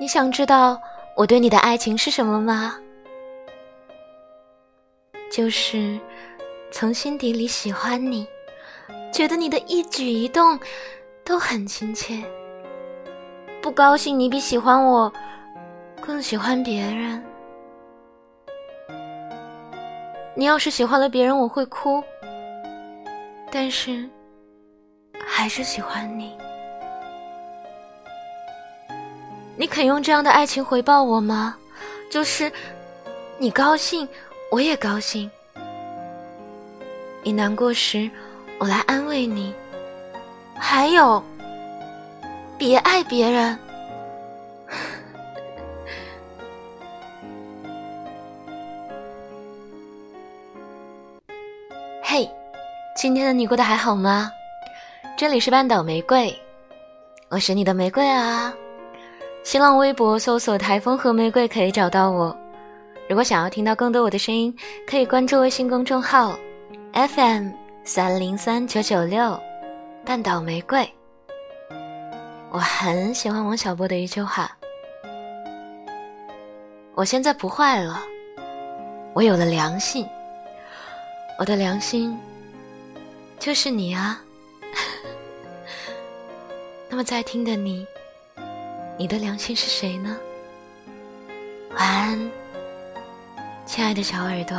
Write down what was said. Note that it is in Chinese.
你想知道我对你的爱情是什么吗？就是从心底里喜欢你，觉得你的一举一动都很亲切。不高兴你比喜欢我更喜欢别人。你要是喜欢了别人，我会哭，但是还是喜欢你。你肯用这样的爱情回报我吗？就是你高兴，我也高兴。你难过时，我来安慰你。还有，别爱别人。嘿，今天的你过得还好吗？这里是半岛玫瑰，我是你的玫瑰啊。新浪微博搜索“台风和玫瑰”可以找到我。如果想要听到更多我的声音，可以关注微信公众号 FM 三零三九九六半岛玫瑰。我很喜欢王小波的一句话：“我现在不坏了，我有了良心。我的良心就是你啊。”那么在听的你。你的良心是谁呢？晚安，亲爱的小耳朵。